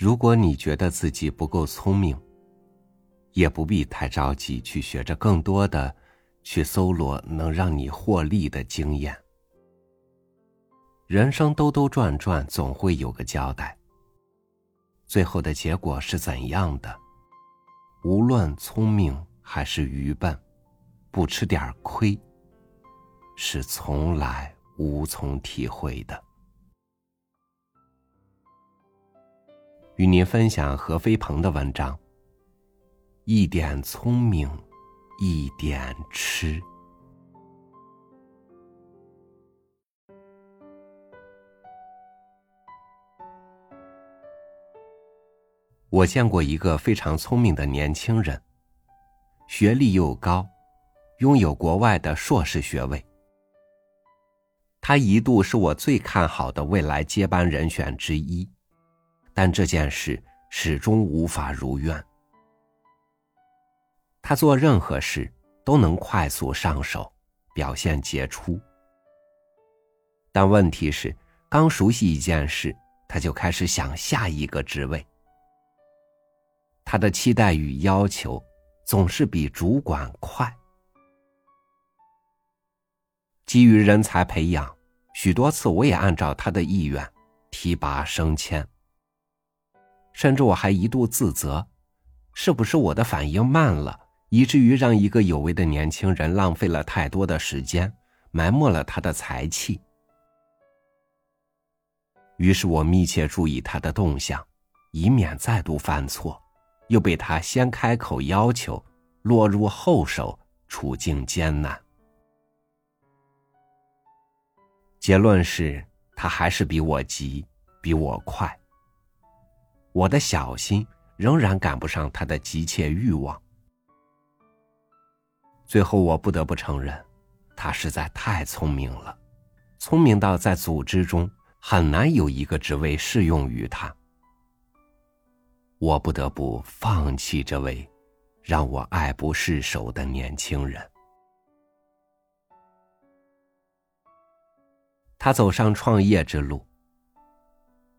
如果你觉得自己不够聪明，也不必太着急去学着更多的，去搜罗能让你获利的经验。人生兜兜转转，总会有个交代。最后的结果是怎样的？无论聪明还是愚笨，不吃点亏，是从来无从体会的。与您分享何飞鹏的文章。一点聪明，一点痴。我见过一个非常聪明的年轻人，学历又高，拥有国外的硕士学位。他一度是我最看好的未来接班人选之一，但这件事始终无法如愿。他做任何事都能快速上手，表现杰出。但问题是，刚熟悉一件事，他就开始想下一个职位。他的期待与要求总是比主管快。基于人才培养，许多次我也按照他的意愿提拔升迁。甚至我还一度自责，是不是我的反应慢了，以至于让一个有为的年轻人浪费了太多的时间，埋没了他的才气。于是我密切注意他的动向，以免再度犯错。又被他先开口要求，落入后手，处境艰难。结论是他还是比我急，比我快。我的小心仍然赶不上他的急切欲望。最后，我不得不承认，他实在太聪明了，聪明到在组织中很难有一个职位适用于他。我不得不放弃这位让我爱不释手的年轻人。他走上创业之路，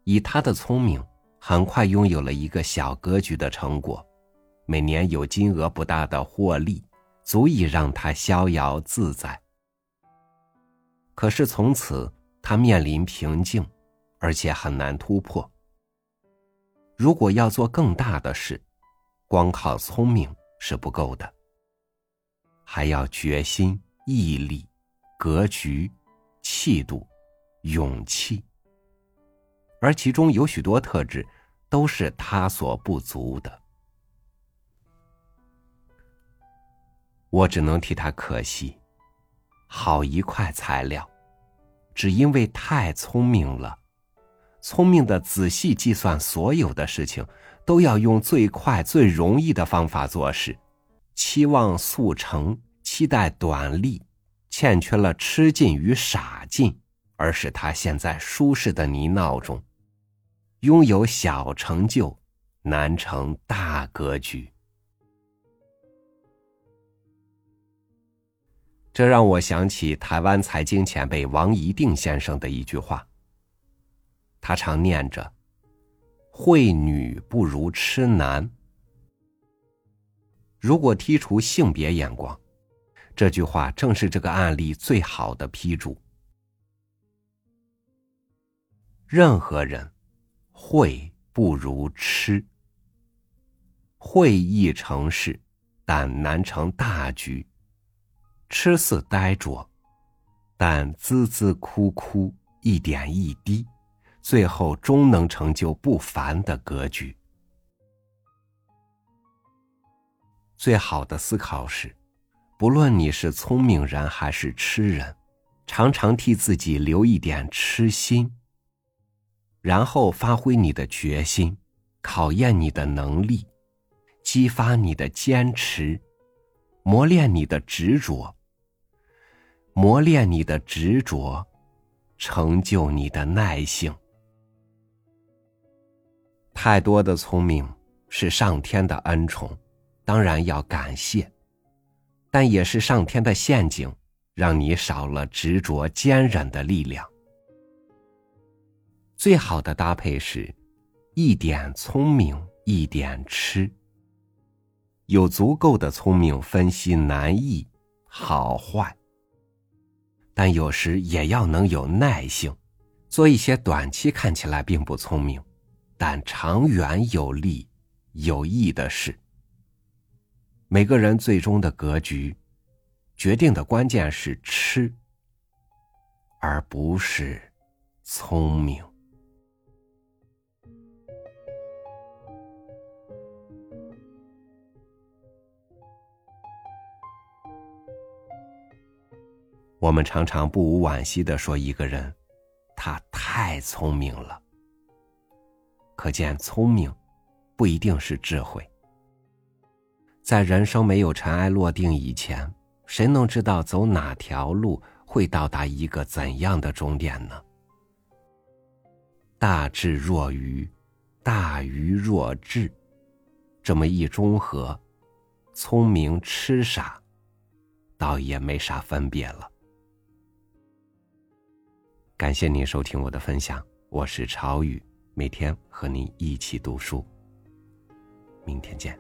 以他的聪明，很快拥有了一个小格局的成果，每年有金额不大的获利，足以让他逍遥自在。可是从此，他面临瓶颈，而且很难突破。如果要做更大的事，光靠聪明是不够的，还要决心、毅力、格局、气度、勇气，而其中有许多特质都是他所不足的。我只能替他可惜，好一块材料，只因为太聪明了。聪明的仔细计算所有的事情，都要用最快最容易的方法做事，期望速成，期待短利，欠缺了吃劲与傻劲，而使他陷在舒适的泥淖中，拥有小成就，难成大格局。这让我想起台湾财经前辈王一定先生的一句话。他常念着：“会女不如痴男。”如果剔除性别眼光，这句话正是这个案例最好的批注。任何人会不如痴，会易成事，但难成大局；痴似呆拙，但孜孜哭哭，一点一滴。最后终能成就不凡的格局。最好的思考是，不论你是聪明人还是痴人，常常替自己留一点痴心，然后发挥你的决心，考验你的能力，激发你的坚持，磨练你的执着，磨练你的执着，成就你的耐性。太多的聪明是上天的恩宠，当然要感谢，但也是上天的陷阱，让你少了执着坚韧的力量。最好的搭配是，一点聪明，一点痴。有足够的聪明分析难易好坏，但有时也要能有耐性，做一些短期看起来并不聪明，但长远有利有益的事。每个人最终的格局，决定的关键是吃，而不是聪明。我们常常不无惋惜的说一个人，他太聪明了。可见聪明，不一定是智慧。在人生没有尘埃落定以前，谁能知道走哪条路会到达一个怎样的终点呢？大智若愚，大愚若智，这么一中和，聪明痴傻，倒也没啥分别了。感谢您收听我的分享，我是朝雨，每天和你一起读书。明天见。